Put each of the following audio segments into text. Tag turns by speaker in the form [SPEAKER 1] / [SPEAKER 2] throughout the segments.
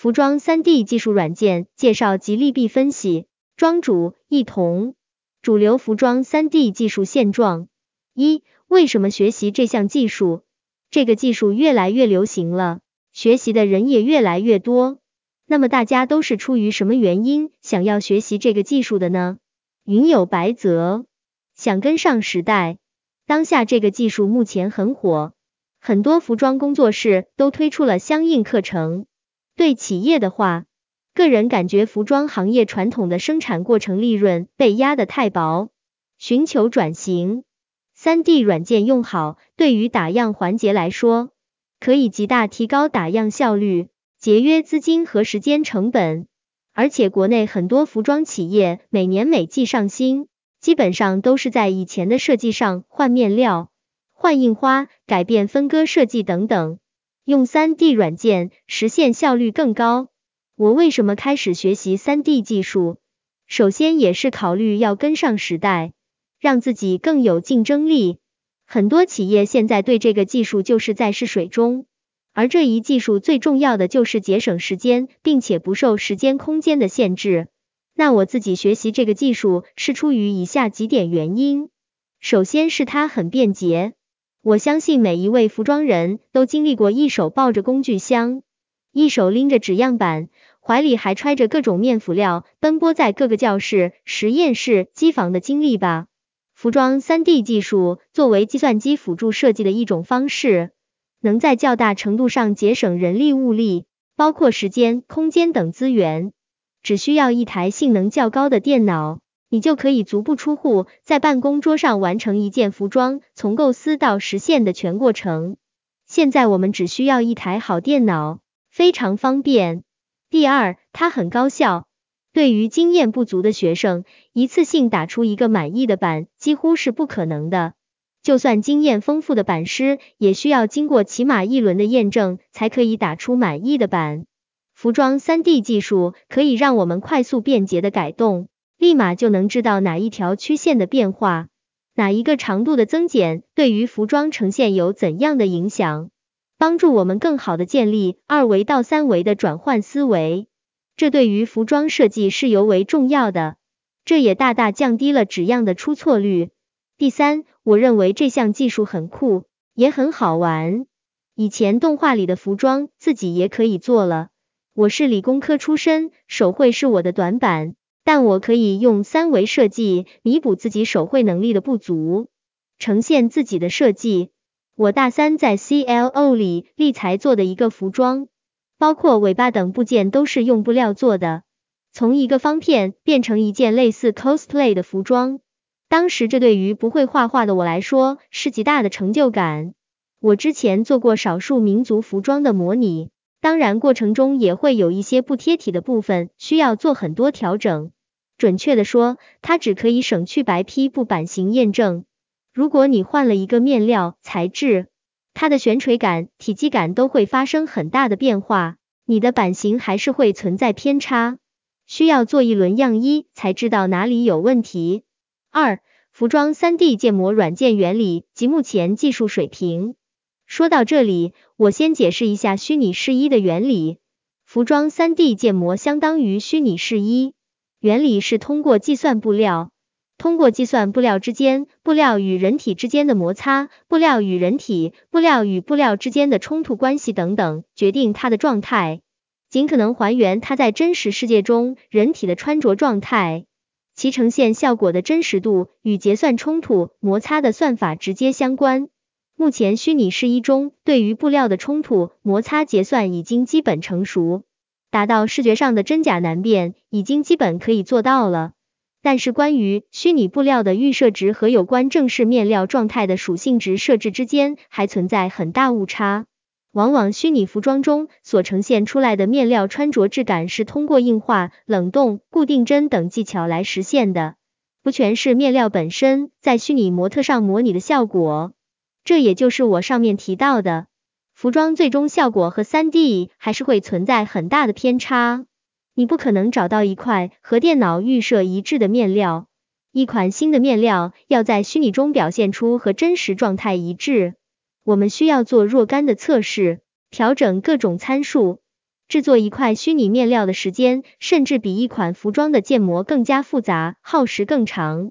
[SPEAKER 1] 服装 3D 技术软件介绍及利弊分析。庄主一同。主流服装 3D 技术现状。一、为什么学习这项技术？这个技术越来越流行了，学习的人也越来越多。那么大家都是出于什么原因想要学习这个技术的呢？云有白泽，想跟上时代。当下这个技术目前很火，很多服装工作室都推出了相应课程。对企业的话，个人感觉服装行业传统的生产过程利润被压得太薄，寻求转型。三 D 软件用好，对于打样环节来说，可以极大提高打样效率，节约资金和时间成本。而且国内很多服装企业每年每季上新，基本上都是在以前的设计上换面料、换印花、改变分割设计等等，用三 D 软件实现效率更高。我为什么开始学习三 D 技术？首先也是考虑要跟上时代，让自己更有竞争力。很多企业现在对这个技术就是在试水中，而这一技术最重要的就是节省时间，并且不受时间空间的限制。那我自己学习这个技术是出于以下几点原因：首先是它很便捷，我相信每一位服装人都经历过一手抱着工具箱，一手拎着纸样板。怀里还揣着各种面辅料，奔波在各个教室、实验室、机房的经历吧。服装 3D 技术作为计算机辅助设计的一种方式，能在较大程度上节省人力物力，包括时间、空间等资源。只需要一台性能较高的电脑，你就可以足不出户，在办公桌上完成一件服装从构思到实现的全过程。现在我们只需要一台好电脑，非常方便。第二，它很高效。对于经验不足的学生，一次性打出一个满意的版几乎是不可能的。就算经验丰富的版师，也需要经过起码一轮的验证，才可以打出满意的版。服装 3D 技术可以让我们快速便捷的改动，立马就能知道哪一条曲线的变化，哪一个长度的增减对于服装呈现有怎样的影响。帮助我们更好的建立二维到三维的转换思维，这对于服装设计是尤为重要的。这也大大降低了纸样的出错率。第三，我认为这项技术很酷，也很好玩。以前动画里的服装自己也可以做了。我是理工科出身，手绘是我的短板，但我可以用三维设计弥补自己手绘能力的不足，呈现自己的设计。我大三在 CLO 里立裁做的一个服装，包括尾巴等部件都是用布料做的，从一个方片变成一件类似 cosplay 的服装。当时这对于不会画画的我来说是极大的成就感。我之前做过少数民族服装的模拟，当然过程中也会有一些不贴体的部分，需要做很多调整。准确的说，它只可以省去白坯布版型验证。如果你换了一个面料材质，它的悬垂感、体积感都会发生很大的变化，你的版型还是会存在偏差，需要做一轮样衣才知道哪里有问题。二、服装 3D 建模软件原理及目前技术水平。说到这里，我先解释一下虚拟试衣的原理。服装 3D 建模相当于虚拟试衣，原理是通过计算布料。通过计算布料之间、布料与人体之间的摩擦、布料与人体、布料与布料之间的冲突关系等等，决定它的状态，尽可能还原它在真实世界中人体的穿着状态。其呈现效果的真实度与结算冲突、摩擦的算法直接相关。目前虚拟试衣中，对于布料的冲突、摩擦结算已经基本成熟，达到视觉上的真假难辨，已经基本可以做到了。但是关于虚拟布料的预设值和有关正式面料状态的属性值设置之间还存在很大误差。往往虚拟服装中所呈现出来的面料穿着质感是通过硬化、冷冻、固定针等技巧来实现的，不全是面料本身在虚拟模特上模拟的效果。这也就是我上面提到的，服装最终效果和 3D 还是会存在很大的偏差。你不可能找到一块和电脑预设一致的面料，一款新的面料要在虚拟中表现出和真实状态一致。我们需要做若干的测试，调整各种参数，制作一块虚拟面料的时间，甚至比一款服装的建模更加复杂，耗时更长。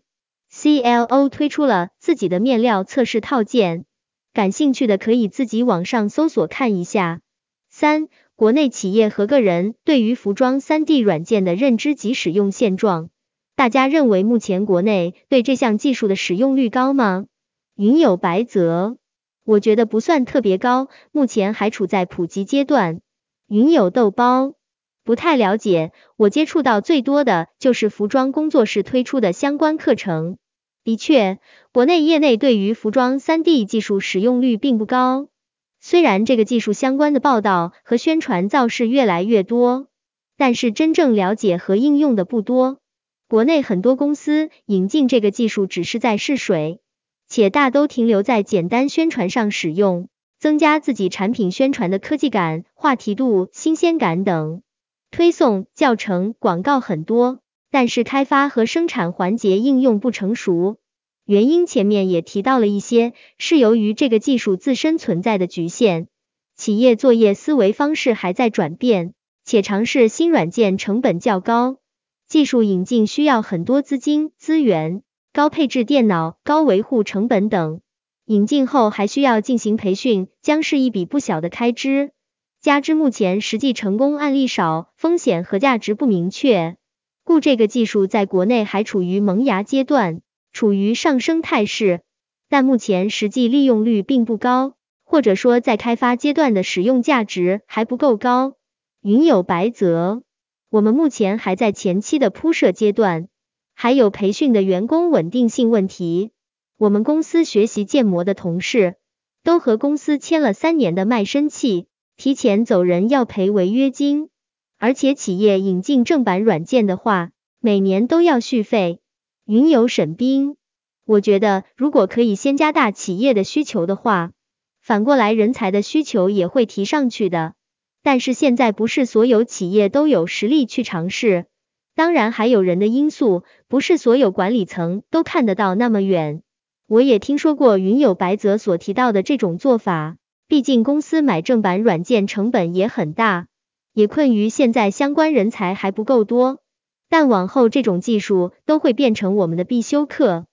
[SPEAKER 1] CLO 推出了自己的面料测试套件，感兴趣的可以自己网上搜索看一下。三、国内企业和个人对于服装 3D 软件的认知及使用现状。大家认为目前国内对这项技术的使用率高吗？云有白泽，我觉得不算特别高，目前还处在普及阶段。云有豆包，不太了解，我接触到最多的就是服装工作室推出的相关课程。的确，国内业内对于服装 3D 技术使用率并不高，虽然这个技术相关的报道和宣传造势越来越多，但是真正了解和应用的不多。国内很多公司引进这个技术只是在试水，且大都停留在简单宣传上使用。增加自己产品宣传的科技感、话题度、新鲜感等，推送、教程、广告很多，但是开发和生产环节应用不成熟。原因前面也提到了一些，是由于这个技术自身存在的局限，企业作业思维方式还在转变，且尝试新软件成本较高，技术引进需要很多资金、资源、高配置电脑、高维护成本等。引进后还需要进行培训，将是一笔不小的开支。加之目前实际成功案例少，风险和价值不明确，故这个技术在国内还处于萌芽阶段，处于上升态势，但目前实际利用率并不高，或者说在开发阶段的使用价值还不够高。云有白泽，我们目前还在前期的铺设阶段，还有培训的员工稳定性问题。我们公司学习建模的同事都和公司签了三年的卖身契，提前走人要赔违约金，而且企业引进正版软件的话，每年都要续费。云游沈冰，我觉得如果可以先加大企业的需求的话，反过来人才的需求也会提上去的。但是现在不是所有企业都有实力去尝试，当然还有人的因素，不是所有管理层都看得到那么远。我也听说过云有白泽所提到的这种做法，毕竟公司买正版软件成本也很大，也困于现在相关人才还不够多。但往后这种技术都会变成我们的必修课，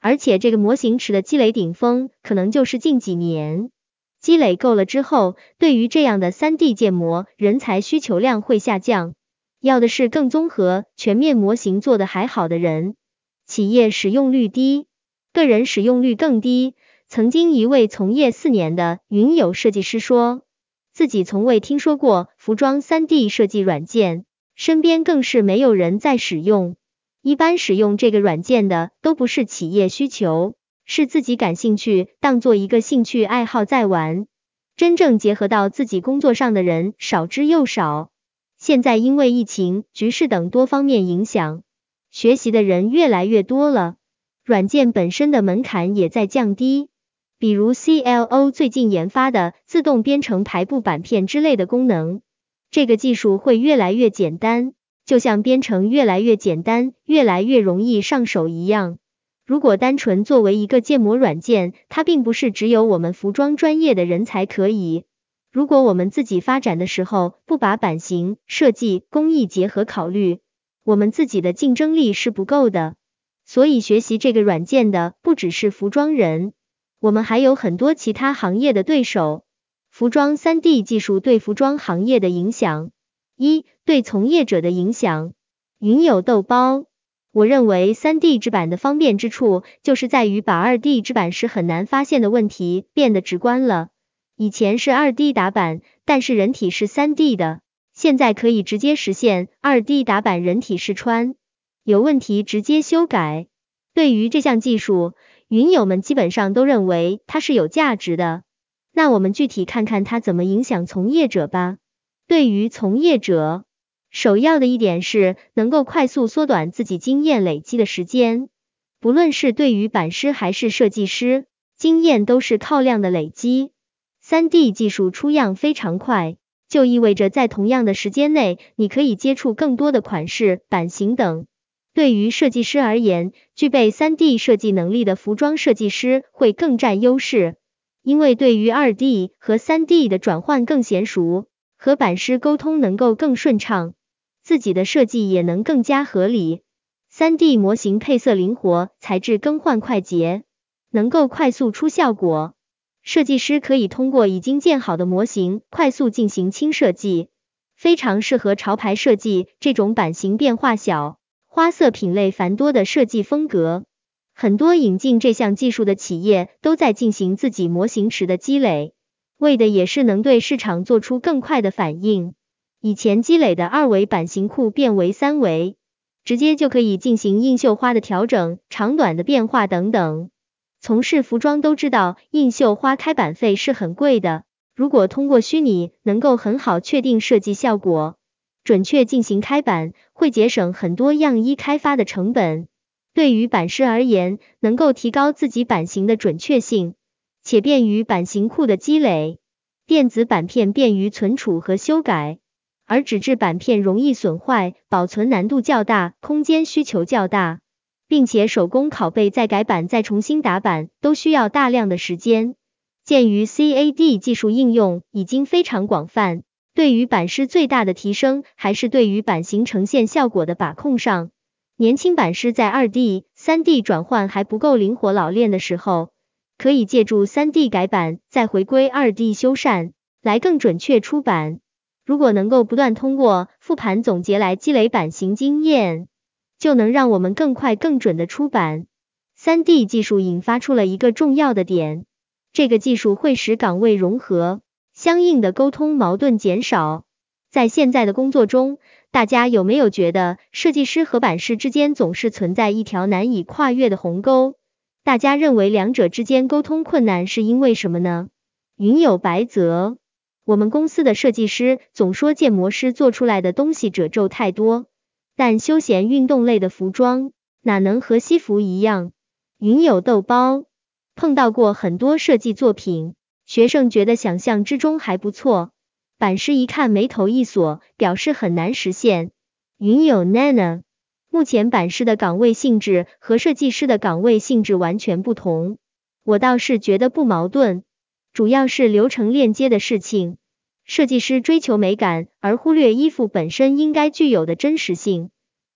[SPEAKER 1] 而且这个模型池的积累顶峰可能就是近几年，积累够了之后，对于这样的 3D 建模人才需求量会下降，要的是更综合、全面模型做的还好的人，企业使用率低。个人使用率更低。曾经一位从业四年的云友设计师说，自己从未听说过服装 3D 设计软件，身边更是没有人在使用。一般使用这个软件的都不是企业需求，是自己感兴趣，当做一个兴趣爱好在玩。真正结合到自己工作上的人少之又少。现在因为疫情、局势等多方面影响，学习的人越来越多了。软件本身的门槛也在降低，比如 CLO 最近研发的自动编程排布板片之类的功能，这个技术会越来越简单，就像编程越来越简单，越来越容易上手一样。如果单纯作为一个建模软件，它并不是只有我们服装专业的人才可以。如果我们自己发展的时候不把版型设计工艺结合考虑，我们自己的竞争力是不够的。所以学习这个软件的不只是服装人，我们还有很多其他行业的对手。服装 3D 技术对服装行业的影响，一对从业者的影响。云有豆包，我认为 3D 制版的方便之处，就是在于把 2D 制版时很难发现的问题变得直观了。以前是 2D 打版，但是人体是 3D 的，现在可以直接实现 2D 打版人体试穿。有问题直接修改。对于这项技术，云友们基本上都认为它是有价值的。那我们具体看看它怎么影响从业者吧。对于从业者，首要的一点是能够快速缩短自己经验累积的时间。不论是对于版师还是设计师，经验都是靠量的累积。三 D 技术出样非常快，就意味着在同样的时间内，你可以接触更多的款式、版型等。对于设计师而言，具备 3D 设计能力的服装设计师会更占优势，因为对于 2D 和 3D 的转换更娴熟，和版师沟通能够更顺畅，自己的设计也能更加合理。三 D 模型配色灵活，材质更换快捷，能够快速出效果。设计师可以通过已经建好的模型快速进行轻设计，非常适合潮牌设计这种版型变化小、花色品类繁多的设计风格。很多引进这项技术的企业都在进行自己模型池的积累，为的也是能对市场做出更快的反应。以前积累的二维版型库变为三维。直接就可以进行印绣花的调整、长短的变化等等。从事服装都知道，印绣花开版费是很贵的。如果通过虚拟能够很好确定设计效果，准确进行开版，会节省很多样衣开发的成本。对于版师而言，能够提高自己版型的准确性，且便于版型库的积累。电子版片便于存储和修改。而纸质版片容易损坏，保存难度较大，空间需求较大，并且手工拷贝再改版再重新打版都需要大量的时间。鉴于 CAD 技术应用已经非常广泛，对于版师最大的提升还是对于版型呈现效果的把控上。年轻版师在 2D、3D 转换还不够灵活老练的时候，可以借助 3D 改版，再回归 2D 修缮，来更准确出版。如果能够不断通过复盘总结来积累版型经验，就能让我们更快更准的出版。三 D 技术引发出了一个重要的点，这个技术会使岗位融合，相应的沟通矛盾减少。在现在的工作中，大家有没有觉得设计师和版师之间总是存在一条难以跨越的鸿沟？大家认为两者之间沟通困难是因为什么呢？云有白泽。我们公司的设计师总说建模师做出来的东西褶皱太多，但休闲运动类的服装哪能和西服一样？云有豆包碰到过很多设计作品，学生觉得想象之中还不错，版师一看眉头一锁，表示很难实现。云有 Nana，目前版师的岗位性质和设计师的岗位性质完全不同，我倒是觉得不矛盾。主要是流程链接的事情，设计师追求美感，而忽略衣服本身应该具有的真实性。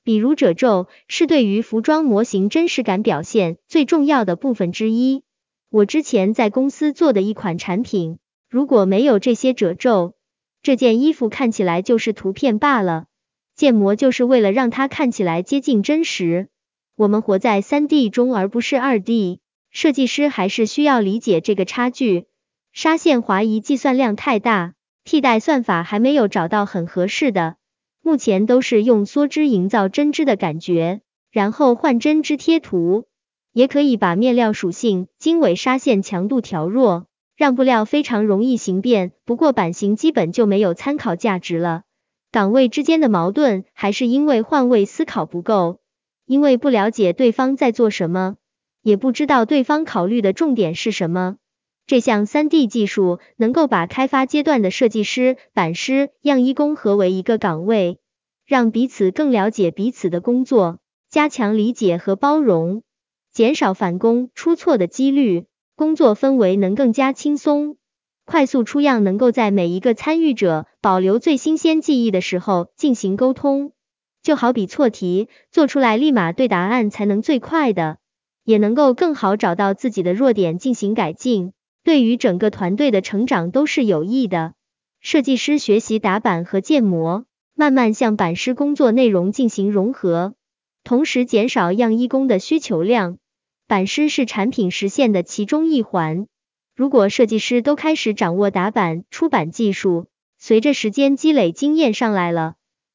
[SPEAKER 1] 比如褶皱是对于服装模型真实感表现最重要的部分之一。我之前在公司做的一款产品，如果没有这些褶皱，这件衣服看起来就是图片罢了。建模就是为了让它看起来接近真实。我们活在三 D 中而不是二 D，设计师还是需要理解这个差距。纱线滑移计算量太大，替代算法还没有找到很合适的，目前都是用梭织营造针织的感觉，然后换针织贴图，也可以把面料属性、经纬纱线强度调弱，让布料非常容易形变。不过版型基本就没有参考价值了。岗位之间的矛盾还是因为换位思考不够，因为不了解对方在做什么，也不知道对方考虑的重点是什么。这项三 D 技术能够把开发阶段的设计师、版师、样衣工合为一个岗位，让彼此更了解彼此的工作，加强理解和包容，减少返工出错的几率，工作氛围能更加轻松，快速出样，能够在每一个参与者保留最新鲜记忆的时候进行沟通。就好比错题，做出来立马对答案才能最快的，也能够更好找到自己的弱点进行改进。对于整个团队的成长都是有益的。设计师学习打板和建模，慢慢向版师工作内容进行融合，同时减少样衣工的需求量。版师是产品实现的其中一环。如果设计师都开始掌握打板、出版技术，随着时间积累经验上来了，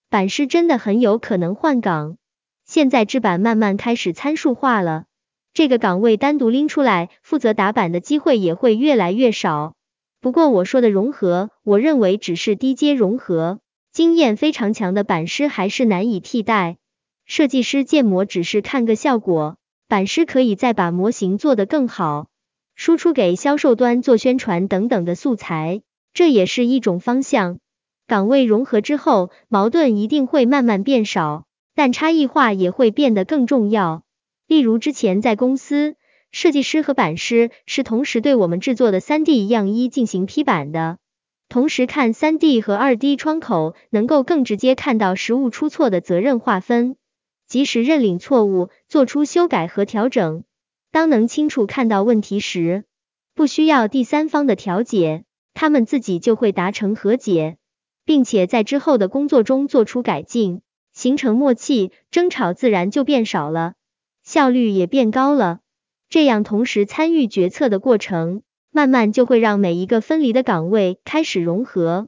[SPEAKER 1] 版师真的很有可能换岗。现在制版慢慢开始参数化了。这个岗位单独拎出来负责打板的机会也会越来越少。不过我说的融合，我认为只是低阶融合，经验非常强的版师还是难以替代。设计师建模只是看个效果，版师可以再把模型做得更好，输出给销售端做宣传等等的素材，这也是一种方向。岗位融合之后，矛盾一定会慢慢变少，但差异化也会变得更重要。例如之前在公司，设计师和版师是同时对我们制作的 3D 样衣进行批版的，同时看三 D 和二 D 窗口，能够更直接看到实物出错的责任划分，及时认领错误，做出修改和调整。当能清楚看到问题时，不需要第三方的调解，他们自己就会达成和解，并且在之后的工作中做出改进，形成默契，争吵自然就变少了，效率也变高了。这样同时参与决策的过程。慢慢就会让每一个分离的岗位开始融合，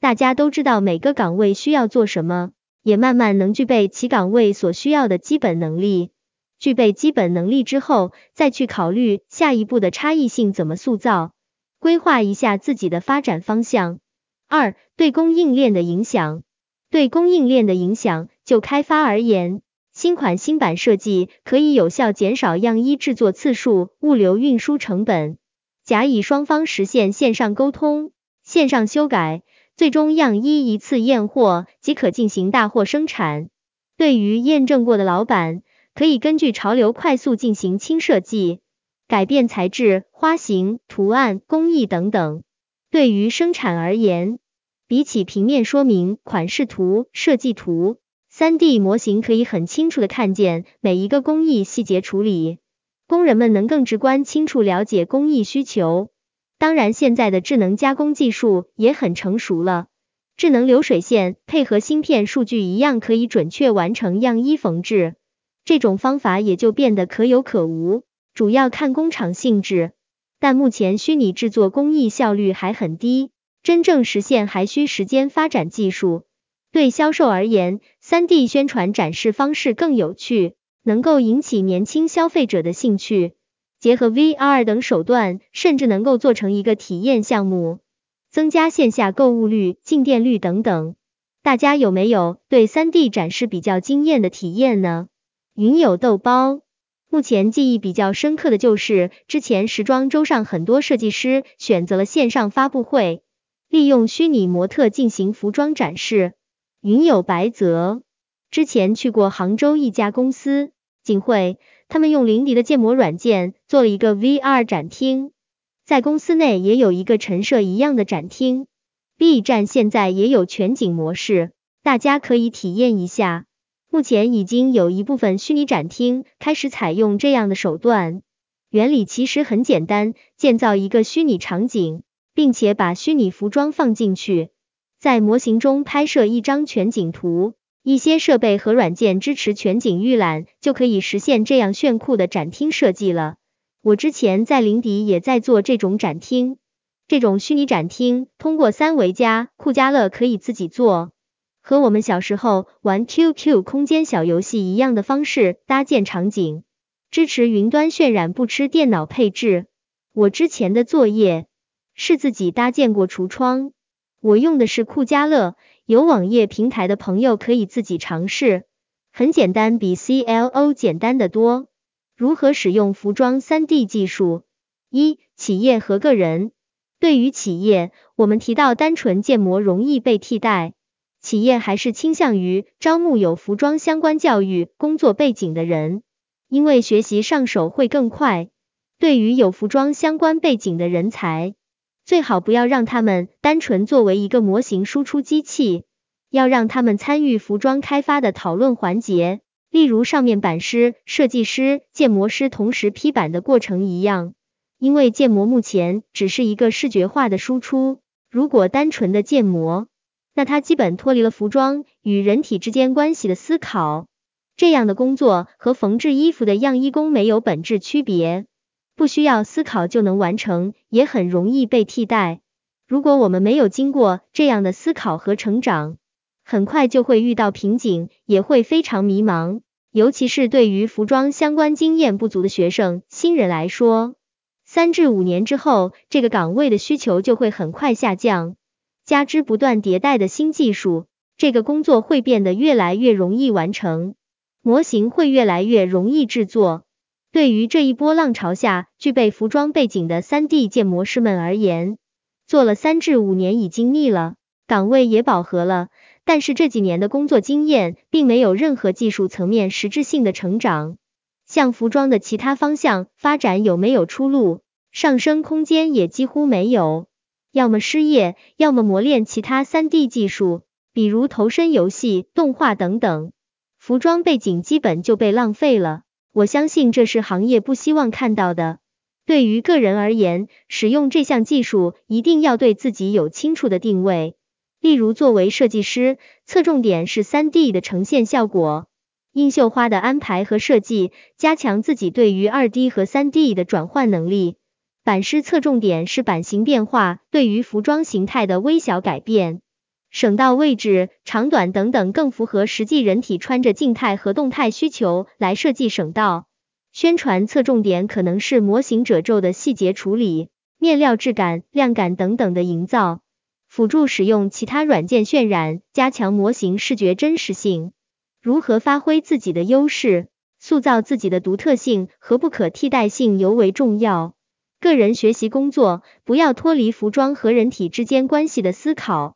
[SPEAKER 1] 大家都知道每个岗位需要做什么，也慢慢能具备其岗位所需要的基本能力。具备基本能力之后，再去考虑下一步的差异性怎么塑造，规划一下自己的发展方向。二、对供应链的影响。对供应链的影响，就开发而言，新款新版设计可以有效减少样衣制作次数、物流运输成本。甲乙双方实现线上沟通、线上修改，最终样衣一次验货即可进行大货生产。对于验证过的老板，可以根据潮流快速进行轻设计，改变材质、花型、图案、工艺等等。对于生产而言，比起平面说明、款式图、设计图，3D 模型可以很清楚的看见每一个工艺细节处理。工人们能更直观清楚了解工艺需求。当然，现在的智能加工技术也很成熟了，智能流水线配合芯片数据一样可以准确完成样衣缝制。这种方法也就变得可有可无，主要看工厂性质。但目前虚拟制作工艺效率还很低，真正实现还需时间发展技术。对销售而言，3D 宣传展示方式更有趣。能够引起年轻消费者的兴趣，结合 VR 等手段，甚至能够做成一个体验项目，增加线下购物率、进店率等等。大家有没有对 3D 展示比较惊艳的体验呢？云友豆包，目前记忆比较深刻的就是之前时装周上很多设计师选择了线上发布会，利用虚拟模特进行服装展示。云友白泽，之前去过杭州一家公司。景会，他们用林迪的建模软件做了一个 VR 展厅，在公司内也有一个陈设一样的展厅。B 站现在也有全景模式，大家可以体验一下。目前已经有一部分虚拟展厅开始采用这样的手段，原理其实很简单，建造一个虚拟场景，并且把虚拟服装放进去，在模型中拍摄一张全景图。一些设备和软件支持全景预览，就可以实现这样炫酷的展厅设计了。我之前在林迪也在做这种展厅，这种虚拟展厅通过三维加酷家乐可以自己做，和我们小时候玩 QQ 空间小游戏一样的方式搭建场景，支持云端渲染，不吃电脑配置。我之前的作业是自己搭建过橱窗，我用的是酷家乐。有网页平台的朋友可以自己尝试，很简单，比 CLO 简单的多。如何使用服装 3D 技术？一、企业和个人。对于企业，我们提到单纯建模容易被替代，企业还是倾向于招募有服装相关教育工作背景的人，因为学习上手会更快。对于有服装相关背景的人才。最好不要让他们单纯作为一个模型输出机器，要让他们参与服装开发的讨论环节，例如上面板师、设计师、建模师同时批版的过程一样。因为建模目前只是一个视觉化的输出，如果单纯的建模，那它基本脱离了服装与人体之间关系的思考。这样的工作和缝制衣服的样衣工没有本质区别。不需要思考就能完成，也很容易被替代。如果我们没有经过这样的思考和成长，很快就会遇到瓶颈，也会非常迷茫。尤其是对于服装相关经验不足的学生、新人来说，三至五年之后，这个岗位的需求就会很快下降。加之不断迭代的新技术，这个工作会变得越来越容易完成，模型会越来越容易制作。对于这一波浪潮下具备服装背景的 3D 建模师们而言，做了三至五年已经腻了，岗位也饱和了。但是这几年的工作经验并没有任何技术层面实质性的成长，向服装的其他方向发展有没有出路？上升空间也几乎没有。要么失业，要么磨练其他 3D 技术，比如投身游戏、动画等等。服装背景基本就被浪费了，我相信这是行业不希望看到的。对于个人而言，使用这项技术一定要对自己有清楚的定位。例如，作为设计师，侧重点是 3D 的呈现效果，印绣花的安排和设计，加强自己对于 2D 和 3D 的转换能力。版师侧重点是版型变化，对于服装形态的微小改变，省道位置、长短等等，更符合实际人体穿着静态和动态需求来设计省道。宣传侧重点可能是模型褶皱的细节处理、面料质感、亮感等等的营造，辅助使用其他软件渲染，加强模型视觉真实性。如何发挥自己的优势，塑造自己的独特性和不可替代性尤为重要。个人学习工作不要脱离服装和人体之间关系的思考。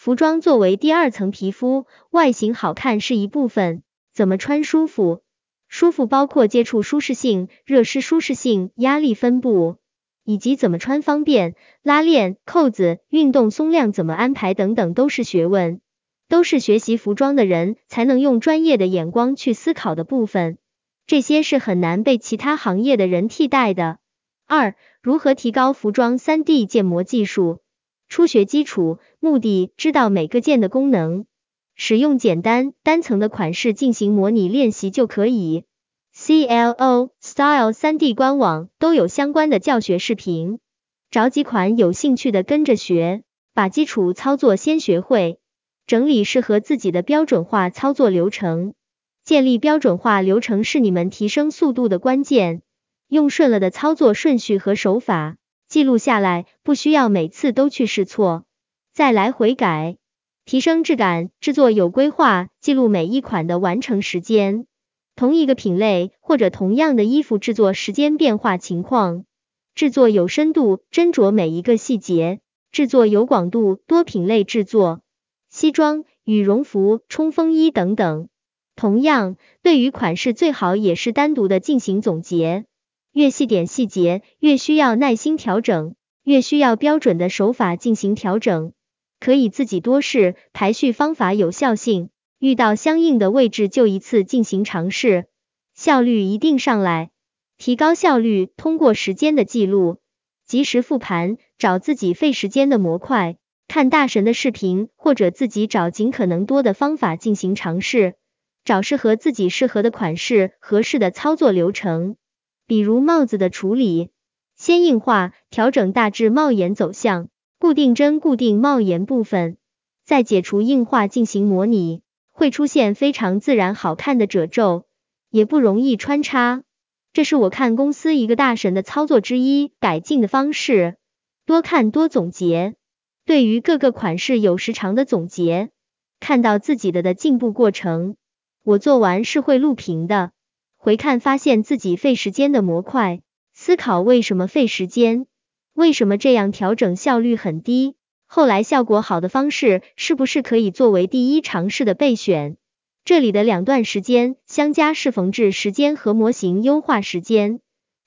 [SPEAKER 1] 服装作为第二层皮肤，外形好看是一部分，怎么穿舒服？舒服包括接触舒适性、热湿舒适性、压力分布，以及怎么穿方便、拉链、扣子、运动松量怎么安排等等都是学问，都是学习服装的人才能用专业的眼光去思考的部分。这些是很难被其他行业的人替代的。二、如何提高服装 3D 建模技术？初学基础，目的知道每个键的功能。使用简单单层的款式进行模拟练习就可以。CLO Style 3D 官网都有相关的教学视频，找几款有兴趣的跟着学，把基础操作先学会，整理适合自己的标准化操作流程。建立标准化流程是你们提升速度的关键。用顺了的操作顺序和手法记录下来，不需要每次都去试错，再来回改。提升质感，制作有规划，记录每一款的完成时间，同一个品类或者同样的衣服制作时间变化情况，制作有深度，斟酌每一个细节，制作有广度，多品类制作，西装、羽绒服、冲锋衣等等。同样，对于款式最好也是单独的进行总结，越细点细节，越需要耐心调整，越需要标准的手法进行调整。可以自己多试，排序方法有效性，遇到相应的位置就一次进行尝试，效率一定上来。提高效率，通过时间的记录，及时复盘，找自己费时间的模块，看大神的视频，或者自己找尽可能多的方法进行尝试，找适合自己适合的款式，合适的操作流程。比如帽子的处理，先硬化，调整大致帽檐走向。固定针固定帽檐部分，再解除硬化进行模拟，会出现非常自然好看的褶皱，也不容易穿插。这是我看公司一个大神的操作之一，改进的方式。多看多总结，对于各个款式有时长的总结，看到自己的的进步过程。我做完是会录屏的，回看发现自己费时间的模块，思考为什么费时间。为什么这样调整效率很低？后来效果好的方式是不是可以作为第一尝试的备选？这里的两段时间相加是缝制时间和模型优化时间。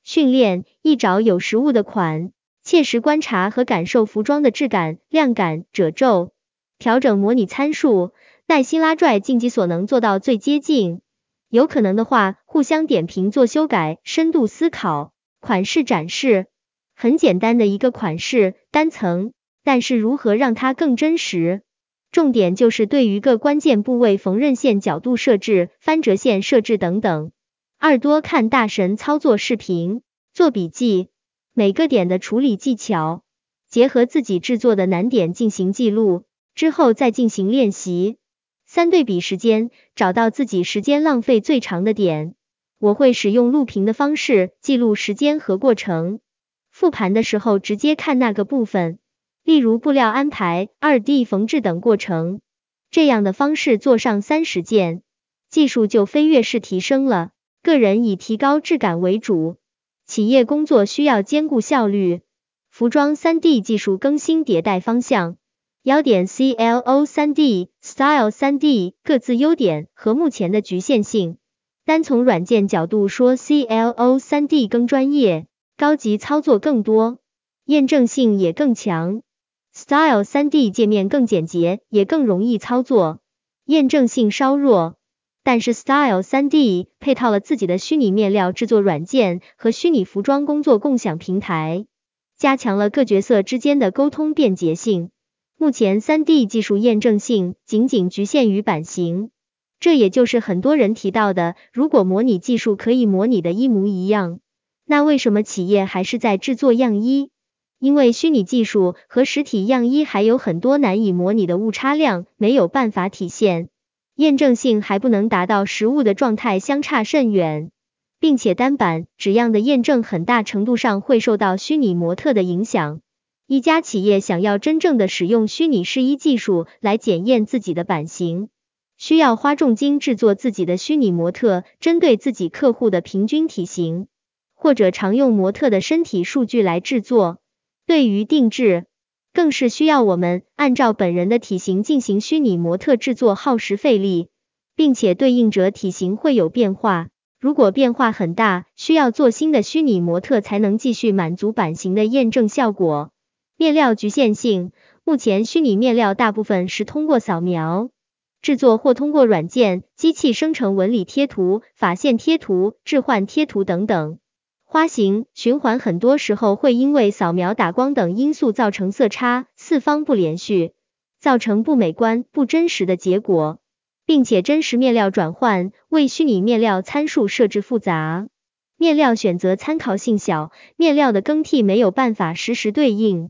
[SPEAKER 1] 训练一找有实物的款，切实观察和感受服装的质感、亮感、褶皱，调整模拟参数，耐心拉拽，尽己所能做到最接近。有可能的话，互相点评做修改，深度思考款式展示。很简单的一个款式，单层，但是如何让它更真实？重点就是对于各关键部位缝纫线角度设置、翻折线设置等等。二多看大神操作视频，做笔记，每个点的处理技巧，结合自己制作的难点进行记录，之后再进行练习。三对比时间，找到自己时间浪费最长的点。我会使用录屏的方式记录时间和过程。复盘的时候直接看那个部分，例如布料安排、二 D 缝制等过程，这样的方式做上三十件，技术就飞跃式提升了。个人以提高质感为主，企业工作需要兼顾效率。服装 3D 技术更新迭代方向，要点 CLO 3D、Style 3D 各自优点和目前的局限性。单从软件角度说，CLO 3D 更专业。高级操作更多，验证性也更强。Style 3D 界面更简洁，也更容易操作，验证性稍弱。但是 Style 3D 配套了自己的虚拟面料制作软件和虚拟服装工作共享平台，加强了各角色之间的沟通便捷性。目前 3D 技术验证性仅仅局限于版型，这也就是很多人提到的，如果模拟技术可以模拟的一模一样，那为什么企业还是在制作样衣？因为虚拟技术和实体样衣还有很多难以模拟的误差量没有办法体现。验证性还不能达到实物的状态，相差甚远，并且单版纸样的验证很大程度上会受到虚拟模特的影响。一家企业想要真正的使用虚拟试衣技术来检验自己的版型，需要花重金制作自己的虚拟模特，针对自己客户的平均体型或者常用模特的身体数据来制作。对于定制。更是需要我们按照本人的体型进行虚拟模特制作，耗时费力，并且对应者体型会有变化。如果变化很大，需要做新的虚拟模特才能继续满足版型的验证效果。面料局限性，目前虚拟面料大部分是通过扫描制作，或通过软件、机器生成纹理贴图、法线贴图、置换贴图等等。花型循环很多时候会因为扫描、打光等因素造成色差、四方不连续，造成不美观、不真实的结果，并且真实面料转换为虚拟面料参数设置复杂，面料选择参考性小，面料的更替没有办法实时对应，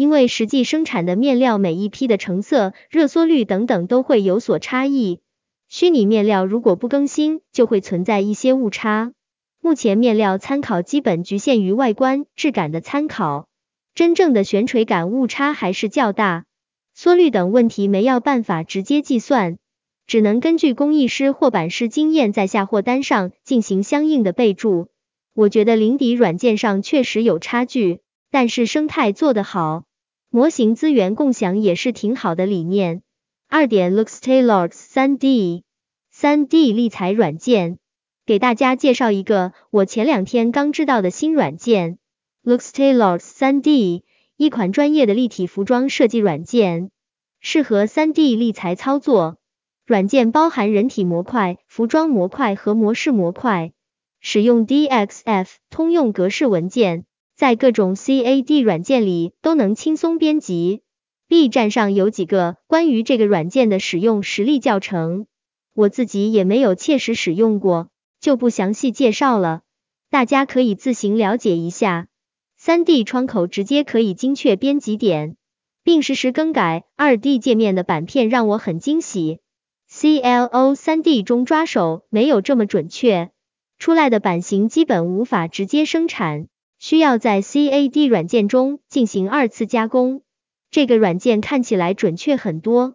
[SPEAKER 1] 因为实际生产的面料每一批的成色、热缩率等等都会有所差异，虚拟面料如果不更新，就会存在一些误差。目前面料参考基本局限于外观质感的参考，真正的悬垂感误差还是较大，缩率等问题没有办法直接计算，只能根据工艺师或版师经验在下货单上进行相应的备注。我觉得零底软件上确实有差距，但是生态做得好，模型资源共享也是挺好的理念。二点 Looks Tailored 三 D 三 D 立裁软件。给大家介绍一个我前两天刚知道的新软件，Looks Tailored 3D，一款专业的立体服装设计软件，适合 3D 立裁操作。软件包含人体模块、服装模块和模式模块，使用 DXF 通用格式文件，在各种 CAD 软件里都能轻松编辑。B 站上有几个关于这个软件的使用实例教程，我自己也没有切实使用过。就不详细介绍了，大家可以自行了解一下。三 D 窗口直接可以精确编辑点，并实时更改。二 D 界面的版片让我很惊喜。CLO 三 D 中抓手没有这么准确，出来的版型基本无法直接生产，需要在 CAD 软件中进行二次加工。这个软件看起来准确很多，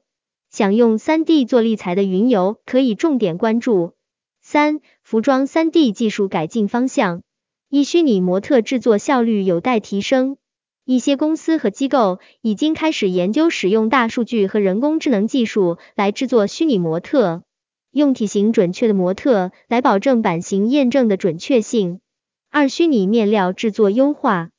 [SPEAKER 1] 想用三 D 做立裁的云游可以重点关注。三、服装三 D 技术改进方向：一、虚拟模特制作效率有待提升，一些公司和机构已经开始研究使用大数据和人工智能技术来制作虚拟模特，用体型准确的模特来保证版型验证的准确性。二、虚拟面料制作优化，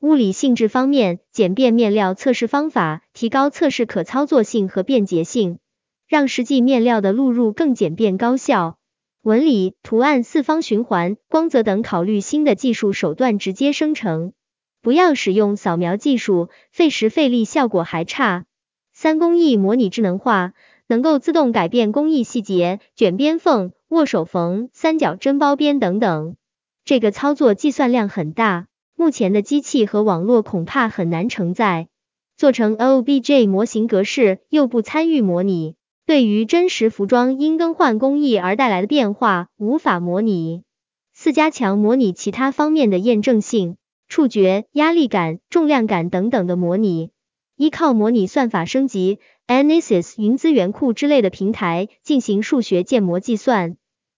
[SPEAKER 1] 物理性质方面，简便面料测试方法，提高测试可操作性和便捷性，让实际面料的录入更简便高效。纹理、图案、四方循环、光泽等考虑新的技术手段直接生成，不要使用扫描技术，费时费力，效果还差。三工艺模拟智能化，能够自动改变工艺细节，卷边缝、握手缝、三角针包边等等。这个操作计算量很大，目前的机器和网络恐怕很难承载。做成 OBJ 模型格式，又不参与模拟。对于真实服装因更换工艺而带来的变化，无法模拟。四、加强模拟其他方面的验证性，触觉、压力感、重量感等等的模拟，依靠模拟算法升级，Anisys 云资源库之类的平台进行数学建模计算，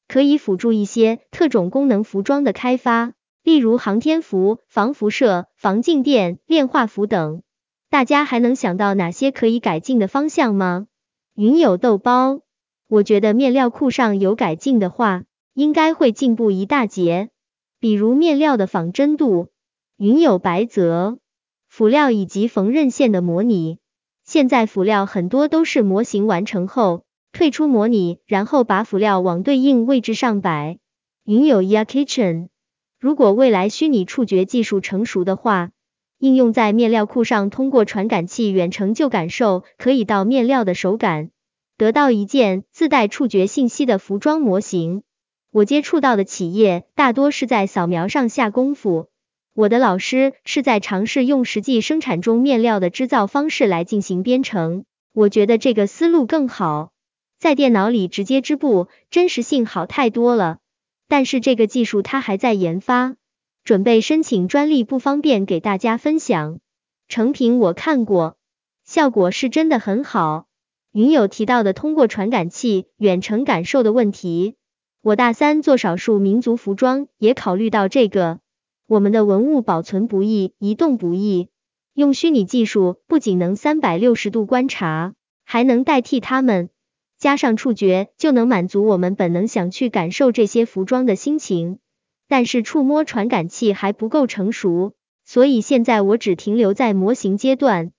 [SPEAKER 1] 可以辅助一些特种功能服装的开发，例如航天服、防辐射、防静电、炼化服等。大家还能想到哪些可以改进的方向吗？云友豆包，我觉得面料库上有改进的话，应该会进步一大截。比如面料的仿真度。云友白泽，辅料以及缝纫线的模拟。现在辅料很多都是模型完成后退出模拟，然后把辅料往对应位置上摆。云友 Ya Kitchen，如果未来虚拟触觉技术成熟的话，应用在面料库上，通过传感器远程就感受可以到面料的手感，得到一件自带触觉信息的服装模型。我接触到的企业大多是在扫描上下功夫，我的老师是在尝试用实际生产中面料的织造方式来进行编程。我觉得这个思路更好，在电脑里直接织布，真实性好太多了。但是这个技术它还在研发，准备申请专利，不方便给大家分享。成品我看过，效果是真的很好。云友提到的通过传感器远程感受的问题。我大三做少数民族服装，也考虑到这个。我们的文物保存不易，移动不易，用虚拟技术不仅能三百六十度观察，还能代替他们，加上触觉，就能满足我们本能想去感受这些服装的心情。但是触摸传感器还不够成熟，所以现在我只停留在模型阶段。